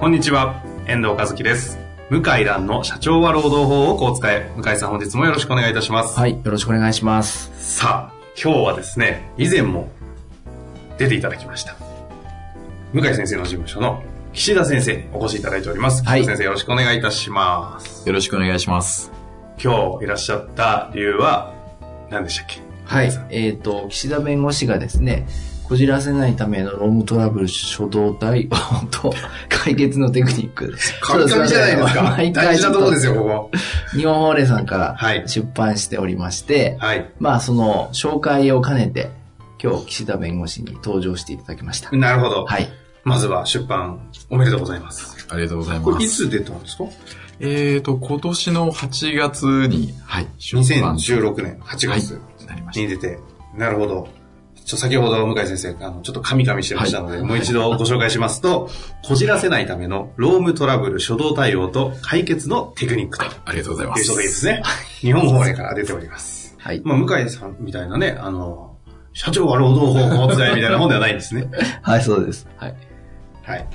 こんにちは、遠藤和樹です。向井蘭の社長は労働法をこう使え。向井さん本日もよろしくお願いいたします。はい、よろしくお願いします。さあ、今日はですね、以前も出ていただきました。向井先生の事務所の岸田先生にお越しいただいております。はい岸田先生よろしくお願いいたします。よろしくお願いします。今日いらっしゃった理由は何でしたっけ？はい、えっ、と、岸田弁護士がですね、こじらせないためのロームトラブル初動対応と解決のテクニック。簡単じゃないですか。毎回大事なところですよ、ここ。日本法令さんかはいら出版しておりまして、はい。まあその紹介を兼ねて、今日岸田弁護士に登場していただきました。なるほど。はい。まずは出版おめでとうございます。ありがとうございこます。れいつ出たんですか？えーと、今年の8月に、はい、出版 ?2016 年8月なりましに出て。なるほど。ちょ先ほど向井先生、あの、ちょっと噛み噛みしてましたので、はいもう一度ご紹介しますと、こじらせないためのロームトラブル初動対応と解決のテクニックとた。ありがとうございまいうす。書籍ですね。日本法令から出ております。はい。まあ、向井さんみたいなね、あの、社長は労働法法伝えみたいな本ではないんですね。はい、そうです。はい。はい。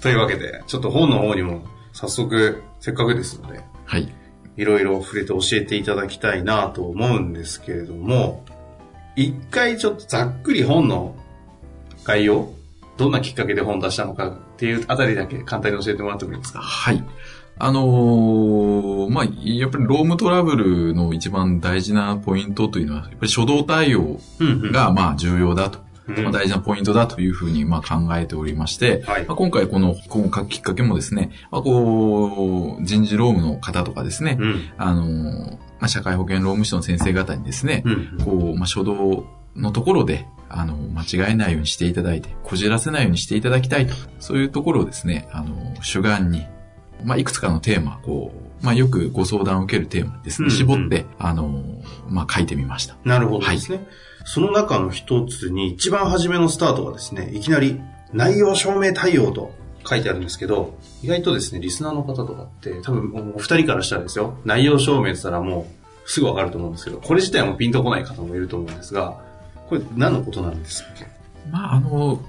というわけで、ちょっと本の方にも早速、せっかくですので、はい。いろいろ触れて教えていただきたいなと思うんですけれども、一回ちょっとざっくり本の概要、どんなきっかけで本出したのかっていうあたりだけ簡単に教えてもらってもいいですか？はい。あのーまあ、やっぱりロームトラブルの一番大事なポイントというのは、やっぱり初動対応うんが、まあ、重要だと。うんまあ、大事なポイントだというふうに、まあ、考えておりまして、はいまあ、今回この、このきっかけもですね、まあ、こう、人事労務の方とかですね、うん。あのーまあ、社会保険労務士の先生方にですね、うん。こう、まあ、初動のところで、あの、間違えないようにしていただいて、こじらせないようにしていただきたいと。そういうところをですね、あの、主眼に、まあ、いくつかのテーマ、こう、まあ、よくご相談を受けるテーマにですね、うんうん絞って、あの、まあ、書いてみました。なるほどですね。その中の一つに、一番初めのスタートがですね、いきなり内容証明対応と書いてあるんですけど、意外とですね、リスナーの方とかって、多分お二人からしたらですよ、内容証明って言ったらもうすぐわかると思うんですけど、これ自体もピンとこない方もいると思うんですが、これ何のことなんですっけ？まあ、あの、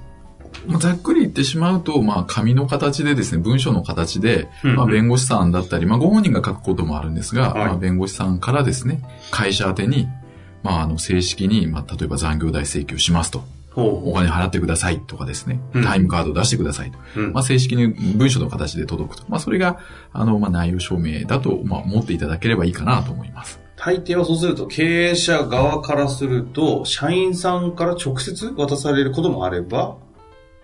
まあざっくり言ってしまうと、まあ、紙の形でですね、文書の形で、うん。まあ、弁護士さんだったり、まあ、ご本人が書くこともあるんですが、はい。まあ、弁護士さんからですね、会社宛てに、まあ、あの、正式に、まあ、例えば残業代請求しますと。ほお金払ってくださいとかですね、うんタイムカード出してくださいと。う。うんまあ、正式に文書の形で届くと。まあ、それが、あの、まあ、内容証明だと、まあ、思っていただければいいかなと思います。大抵はそうすると、経営者側からすると、社員さんから直接渡されることもあれば、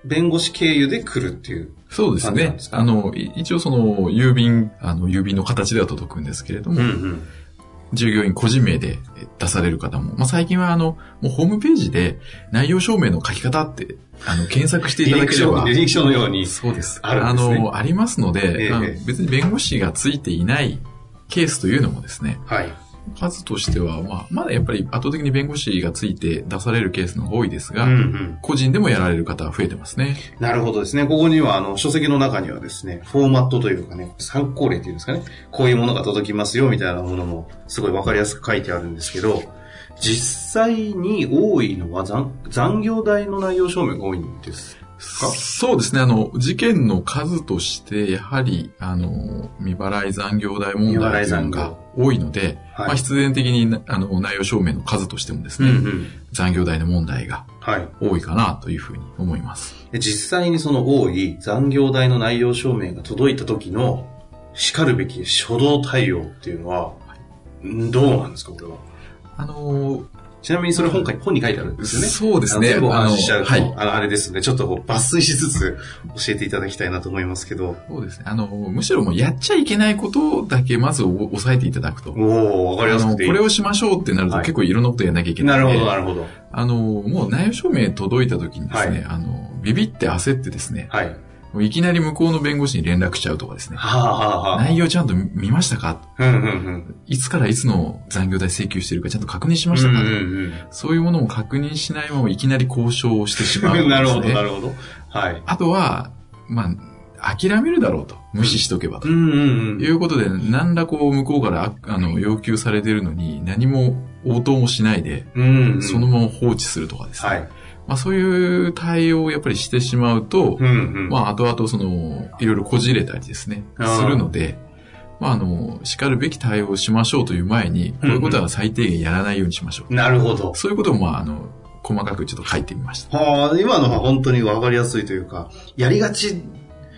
弁護士経由で来るっていう。そうですねあの、い一応その、郵便、あの、郵便の形では届くんですけれども、ん。従業員個人名で出される方も、まあ、最近はあの、もうホームページで内容証明の書き方って、あの、検索していただければ履、歴書のように。そうです。あるんですねの、ありますので、ええまあ別に弁護士がついていないケースというのもですね、はい。数としては、まあ、まだやっぱり圧倒的に弁護士がついて出されるケースの方が多いですが、うんうん。個人でもやられる方は増えてますね。なるほどですね。ここには、あの、書籍の中にはですね、フォーマットというかね、参考例っていうんですかね、こういうものが届きますよ、みたいなものも、すごいわかりやすく書いてあるんですけど、実際に多いのは残、残業代の内容証明が多いんですかそうですね。あの、事件の数として、やはり、あの、未払い残業代問題というのが多いので、はいまあ、必然的に、あの、内容証明の数としてもですね、ん。残業代の問題がはい。多いかなというふうに思います。で実際にその多い残業代の内容証明が届いた時の、叱るべき初動対応っていうのは、んどうなんですか、これは？あの、ちなみにそれ本会本に書いてあるんですよね。そうですね。全部お話ししちゃうと、はい。あれですので、ちょっと抜粋しつつ教えていただきたいなと思いますけど。そうですね。あの、むしろもうやっちゃいけないことだけまずお押さえていただくと。おおわかりやすくていい。これをしましょうってなるとはい結構いろんなことやらなきゃいけなので、ないるほど、なるほど。あの、もう内容証明届いた時にですね、はいあの、ビビって焦ってですね、はい。もういきなり向こうの弁護士に連絡しちゃうとかですね、はあ、はあはあ、内容ちゃんと見ましたか？うんうんうん。いつからいつの残業代請求してるかちゃんと確認しましたか、うんうんそういうものも確認しないままいきなり交渉をしてしまうね。なるほど、なるほど。はい。あとは、まあ、諦めるだろうと。無視しとけばと。うんうんうん。いうことで、何らこう、向こうから、ああの、要求されてるのに、何も応答もしないで、うんうん。そのまま放置するとかですね。はい。まあ、そういう対応をやっぱりしてしまうと、うんうん。まあ、後々その、いろいろこじれたりですね、するので、まあ、あの、叱るべき対応をしましょうという前に、こういうことは最低限やらないようにしましょう。なるほど。そういうことを、まあ、あの、細かくちょっと書いてみました。はあ、今のは本当にわかりやすいというか、やりがち、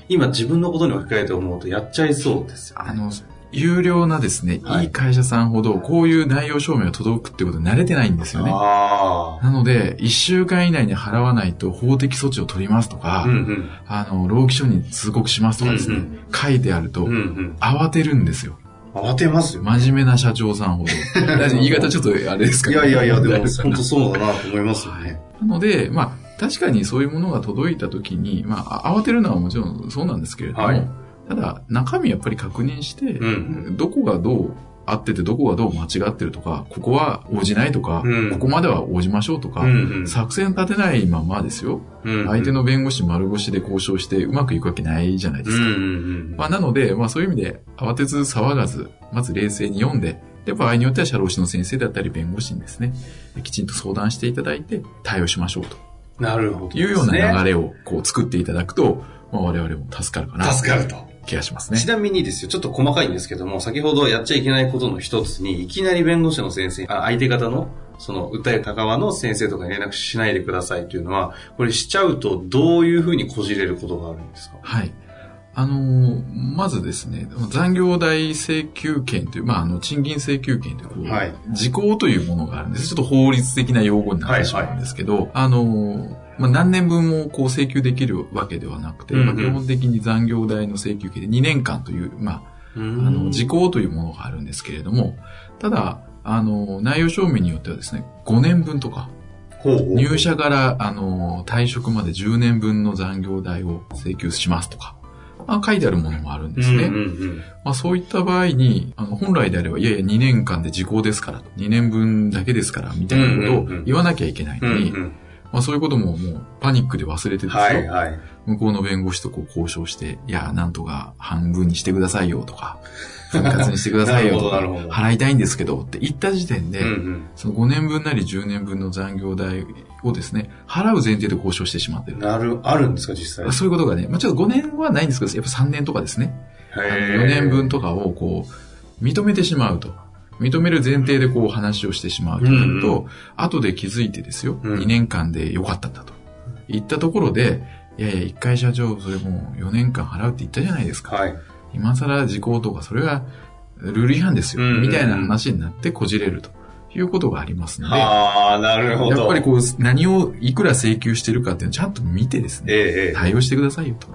今自分のことに置き換えて思うとやっちゃいそうですよね。あの、有料なですね、はいいい会社さんほど、こういう内容証明が届くってことに慣れてないんですよね。あなので、一週間以内に払わないと法的措置を取りますとか、あ。うんうん。あの、労基署に通告しますとかですね、うん書いてあると、うんうん。慌てるんですよ。慌てますよ。真面目な社長さんほど。言い方ちょっとあれですかいやいやいや、でも本当そうだなと思いますよね。なので、まあ、確かにそういうものが届いたときに、まあ、慌てるのはもちろんそうなんですけれども、はいただ、中身やっぱり確認して、うんどこがどう合ってて、どこがどう間違ってるとか、ここは応じないとか、うんここまでは応じましょうとか、うんうん作戦立てないままですよ。うん相手の弁護士丸腰で交渉してうまくいくわけないじゃないですか。うんうんうん。まあ、なので、まあそういう意味で慌てず騒がず、まず冷静に読んで、で、場合によっては社労士の先生だったり弁護士にですね、きちんと相談していただいて対応しましょうとなるほど、いうような流れ。れをこう作っていただくと、まあ我々も助かるかな。助かると。気がしますねち。なみにですよ、ちょっと細かいんですけども、先ほどやっちゃいけないことの一つに、いきなり弁護士の先生、あ相手方の、その、訴えた側の先生とかに連絡しないでくださいというのは、これしちゃうと、どういうふうにこじれることがあるんですか？はい。あのーまずですね、残業代請求権という、まあ、あの、賃金請求権というはい時効というものがあるんです。ちょっと法律的な用語になってしまうんですけど、あのーまあ、何年分もこう請求できるわけではなくて、うんうん。まあ、基本的に残業代の請求権で2年間という、まあ、ああの、時効というものがあるんですけれども、ただ、あの、内容証明によってはですね、5年分とか、入社から、あの、退職まで10年分の残業代を請求しますとか、まあ、書いてあるものもあるんですね。うんうんまあ、そういった場合に、あの、本来であれば、いやいや、2年間で時効ですから、2年分だけですから、みたいなことをうんうんうん言わなきゃいけないうん。うのに、んうんまあ、そういうことももう、パニックで忘れてですよ。はいはい。向こうの弁護士とこう交渉して、いや、なんとか半分にしてくださいよとか、分割にしてくださいよとか払いたいんですけどって言った時点で、うんうんその5年分なり10年分の残業代をですね、払う前提で交渉してしまってる。なる、あるんですか、実際？そういうことがね、まあちょっと5年はないんですけど、やっぱ3年とかですね。あの4年分とかをこう、認めてしまうと。認める前提でこう話をしてしまうとなると、うん後で気づいてですよ、うん2年間で良かったんだと。言ったところで、いやいや、一回社長、それもう4年間払うって言ったじゃないですか。はい。今更時効とか、それはルール違反ですよ、うんみたいな話になってこじれるということがありますので、ああ、なるほど。やっぱりこう、何をいくら請求してるかっていうのをちゃんと見てですね、ええええ対応してくださいよと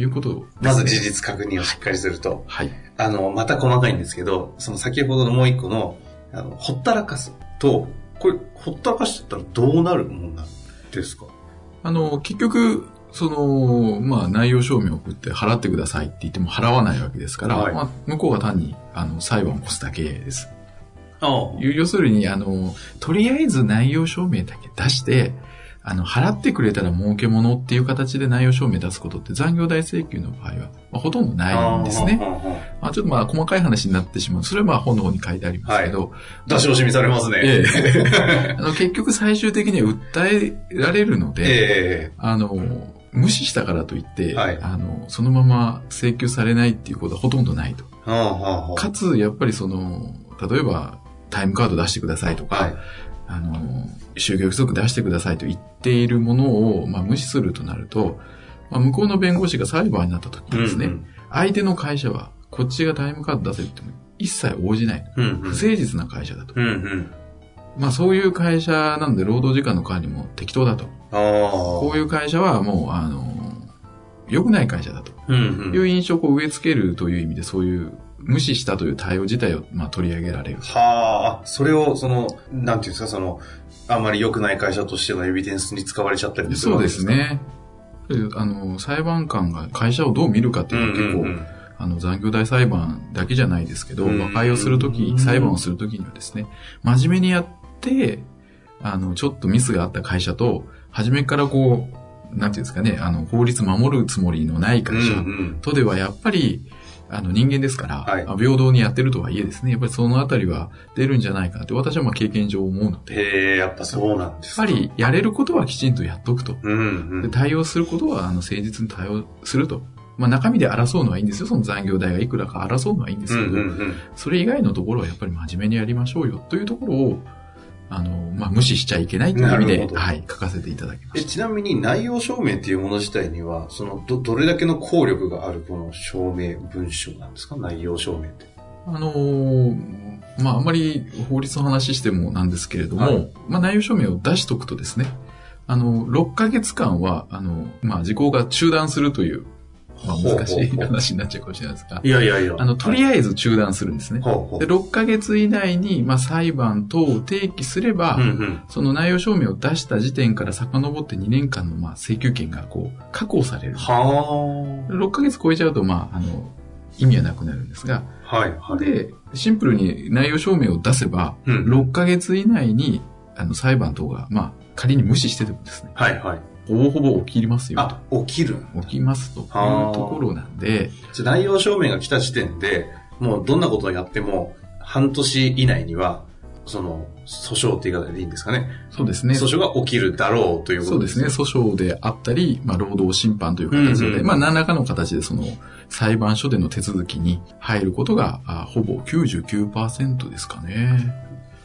いうことまず事実確認をしっかりすると。はい。あの、また細かいんですけど、その先ほどのもう一個の、あの、ほったらかすと、これ、ほったらかしちゃったらどうなるもんなんですか？あの、結局、その、まあ、内容証明を送って払ってくださいって言っても払わないわけですから、はいまあ、向こうが単に、あの、裁判を起こすだけです。ああ。要するに、あの、とりあえず内容証明だけ出して、あの、払ってくれたら儲けものっていう形で内容証明出すことって残業代請求の場合は、まあ、ほとんどないんですね。まあ、ちょっとまあ、細かい話になってしまう。それはまあ、本の方に書いてありますけど、出し惜しみされますね。ええ あの結局最終的には訴えられるので、ええあの、無視したからといって、はいあの、そのまま請求されないっていうことはほとんどないと。はあはあはあかつ、やっぱりその、例えば、タイムカード出してくださいとか、はいあの、就業規則出してくださいと言っているものを、まあ、無視するとなると、まあ、向こうの弁護士が裁判になった時にですね、うん相手の会社は、こっちがタイムカード出せって言っても一切応じない。うんうん不誠実な会社だと。うんうん。まあそういう会社なんで労働時間の管理も適当だと。こういう会社はもう、あの、良くない会社だとうんいう印象を植え付けるという意味でそういう無視したという対応自体をまあ取り上げられる。はあ、それを、その、なんていうんですか、その、あんまり良くない会社としてのエビデンスに使われちゃったりするそうでわけか。すね。あの、裁判官が会社をどう見るかっていうのは結構、うんうんうんあの、残業代裁判だけじゃないですけど、うん和解をするとき、裁判をするときにはですね、真面目にやって、あの、ちょっとミスがあった会社と、初めからこう、なんていうんですかね、あの、法律守るつもりのない会社とでは、やっぱり、あの、人間ですから、はいあ平等にやってるとはいえですね、やっぱりそのあたりは出るんじゃないかなって、私はまあ経験上思うので、やっへえ、やっぱそうなんですかぱりやれることはきちんとやっとくと。うんうん。で対応することは、あの、誠実に対応すると。まあ、中身で争うのはいいんですよ。その残業代がいくらか争うのはいいんですけど。それ以外のところはやっぱり真面目にやりましょうよというところを、あの、まあ、無視しちゃいけないという意味で、はい、書かせていただきまえ、しちなみに内容証明っていうもの自体には、その、ど、どれだけの効力があるこの証明文書なんですか？内容証明って。た。あのーまあ、あんまり法律の話してもなんですけれども、はいまあ、内容証明を出しとくとですね、あの、6ヶ月間は、あの、まあ、時効が中断するという、まあ、難しい話になっちゃうかもしれないですが、いやいやいや。あの、とりああえず中断するんですね。ほうほうで、6ヶ月以内に、まあ、裁判等を提起すれば、うんうん。その内容証明を出した時点から遡って2年間のまあ請求権がこう確保される。は6ヶ月超えちゃうとまああの意味はなくなるんですが、あ。はいはい。で、シンプルに内容証明を出せば、うん6ヶ月以内にあの裁判等がまあ仮に無視しててもですね、はいはい。ほぼほぼ起きますよあ、起きる。と。起きますというはあところなんで、じゃあ内容証明が来た時点で、もうどんなことをやっても、半年以内には、その、訴訟って言い方でいいんですかね。そうですね。訴訟が起きるだろうということそうですね。訴訟であったり、まあ、労働審判という形で、うんうんまあ、何らかの形でその、裁判所での手続きに入ることが、あほぼ99%ですかね。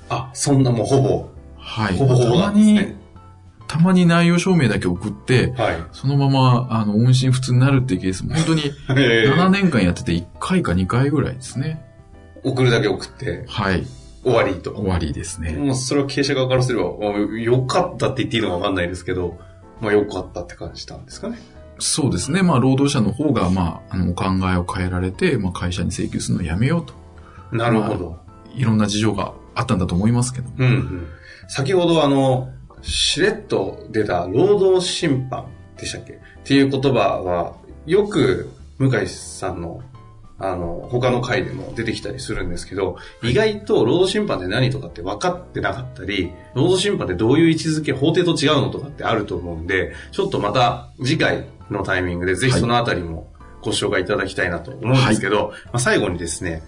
あ、そんなもうほぼ、はい。ほぼほぼなんですね。たまに内容証明だけ送って、はい。そのまま、あの、音信不通になるっていうケースも、本当にえ7年間やってて1回か2回ぐらいですね。送るだけ送って、はい。終わりと。終わりですね。もうそれは経営者側からすれば、もう良かったって言っていいのかわかんないですけど、まあ良かったって感じたんですかね。そうですね。まあ、労働者の方が、まあ、あの、お考えを変えられて、まあ、会社に請求するのをやめようと。なるほど。いろんな事情があったんだと思いますけど。うんうん。先ほどあの、しれっと出た労働審判でしたっけ？っていう言葉は、よく向井さんの、あの、他の回でも出てきたりするんですけど、意外と労働審判って何とかって分かってなかったり、労働審判ってどういう位置づけ、法廷と違うのとかってあると思うんで、ちょっとまた次回のタイミングでぜひそのあたりもご紹介いただきたいなと思うんですけど、まあ、最後にですね、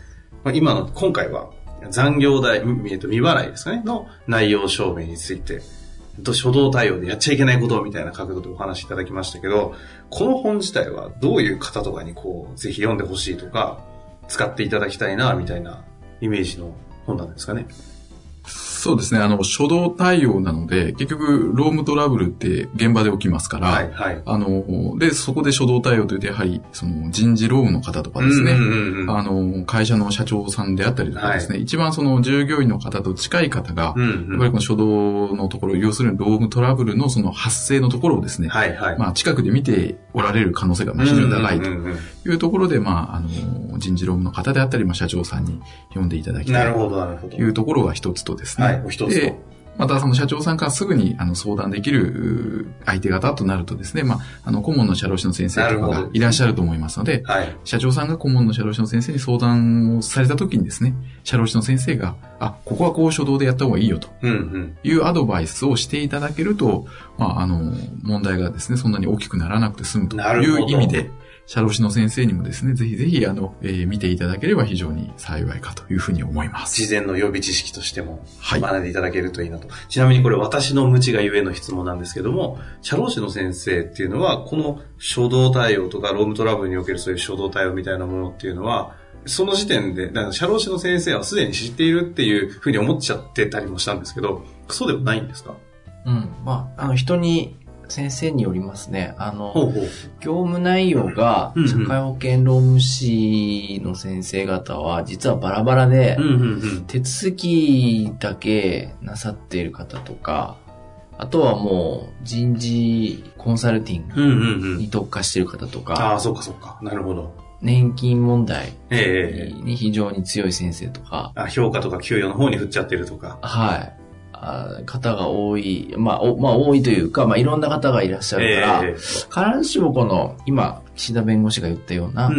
まあ、今の、今回は残業代、みえっと未払いですかね、の内容証明について、と初動対応でやっちゃいけないことみたいな角度でお話しいただきましたけど、この本自体はどういう方とかにこう、ぜひ読んでほしいとか、使っていただきたいな、みたいなイメージの本なんですかね。そうですね。あの、初動対応なので、結局、ロームトラブルって現場で起きますから、はい、はい。あの、で、そこで初動対応というと、やはり、その、人事労務の方とかですね、あの、会社の社長さんであったりとかですね、一番その従業員の方と近い方が、うんやっうんぱりこの初動のところ、要するに労務トラブルのその発生のところをですね、はい、はい。まあ、近くで見ておられる可能性がまあ非常に高いというところで、まあ、あの、人事労務の方であったり、まあ、社長さんに読んでいただきたいなるほど、なるほど。というところが一つとですね。はい、お一つでと。またその社長さんからすぐにあの相談できるう相手方となるとですね、まあ、あの顧問の社労士の先生とかがいらっしゃると思いますので、はい。社長さんが顧問の社労士の先生に相談をされた時にですね、社労士の先生が、あ、ここはこう初動でやった方がいいよと。いうアドバイスをしていただけると、まあ、あの、問題がですね、そんなに大きくならなくて済むという意味で、社労士の先生にもですね、ぜひぜひ、あの、えー見ていただければ非常に幸いかというふうに思います。事前の予備知識としてもはい学んでいただけるといいなと。ちなみにこれ私の無知がゆえの質問なんですけども、社労士の先生っていうのは、この初動対応とか、ロームトラブルにおけるそういう初動対応みたいなものっていうのは、その時点で、だから社労士の先生はすでに知っているっていうふうに思っちゃってたりもしたんですけど、そうでもないんですか？うん。まあ、あの、人に、先生によりますね。あの、ほうほう。業務内容がうんうん社会保険労務士の先生方は実はバラバラで、うんうんうん。手続きだけなさっている方とか、あとはもう人事コンサルティングうんうんうん。に特化している方とあか、あ、そうかそうか。なるほど。年金問題ええええええに非常に強い先生とか、あ評価とか給与の方に振っちゃってるとか。はい。あ方が多い、まあ、おまあ、多いというか、まあ、いろんな方がいらっしゃるから、ええ必ずしもこの、今、岸田弁護士が言ったような。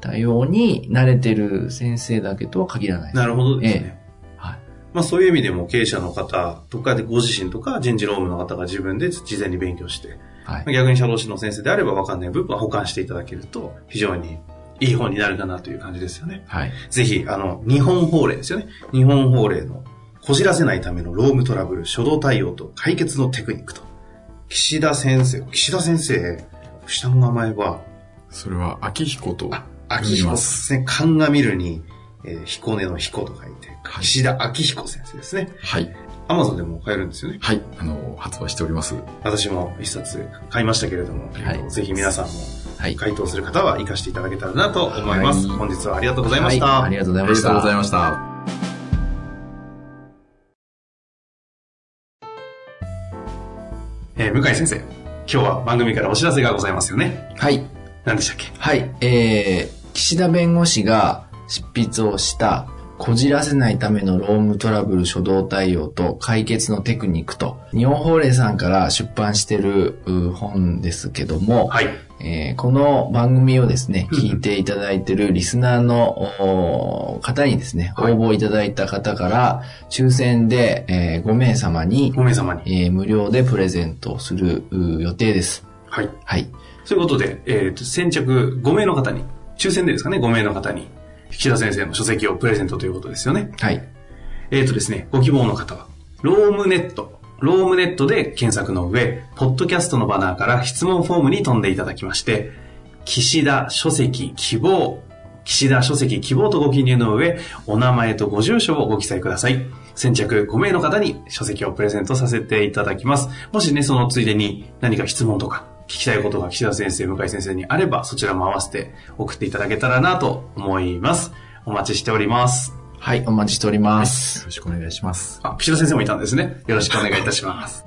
対応に慣れてる先生だけとは限らない。なるほどですね。はい。まあそういう意味でも経営者の方とかでご自身とか人事労務の方が自分で事前に勉強して、はい。逆に社労士の先生であれば分かんない部分は保管していただけると非常にいい本になるかなという感じですよね。はい。ぜひ、あの、日本法令ですよね。日本法令のこじらせないための労務トラブル、初動対応と解決のテクニックと。岸田先生、岸田先生、下の名前は、それは、秋彦と秋彦です。すね。勘が見るに、えー彦根の彦と書いて、はい岸田秋彦先生ですね。はい。アマゾンでも買えるんですよね？はい。あの、発売しております。私も一冊買いましたけれども、はいえーとぜひ皆さんもはい。回答する方は活かしていただけたらなと思います。はい本日はありがとうございました。はいありがとうございました。ありがとうございました。向井先生、今日は番組からお知らせがございますよね。はい。何でしたっけ？はい。えー、岸田弁護士が執筆をした、こじらせないための労務トラブル初動対応と解決のテクニックと、日本法令さんから出版してるう本ですけども、はい。えーこの番組をですね、うん聞いていただいてるリスナーのお方にですね、応はい募いただいた方から、抽選で、え5名様に、5名様に。えー無料でプレゼントをするう予定です。はい。はい。そういうことで、えっ、と、先着5名の方に、抽選でですかね、5名の方に、岸田先生の書籍をプレゼントということですよね。はい。えっ、とですね、ご希望の方は、ロームネット、ロームネットで検索の上、ポッドキャストのバナーから質問フォームに飛んでいただきまして、岸田書籍希望、岸田書籍希望とご記入の上、お名前とご住所をご記載ください。先着5名の方に書籍をプレゼントさせていただきます。もしね、そのついでに何か質問とか、聞きたいことが岸田先生、向井先生にあれば、そちらも合わせて送っていただけたらなと思います。お待ちしております。はい、お待ちしております。よろしくお願いします。あ、岸田先生もいたんですね。よろしくお願いいたします。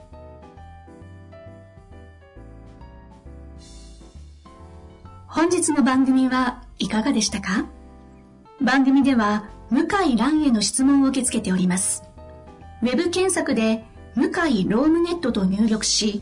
本日の番組はいかがでしたか？番組では向井蘭への質問を受け付けております。ウェブ検索で向井ロームネットと入力し、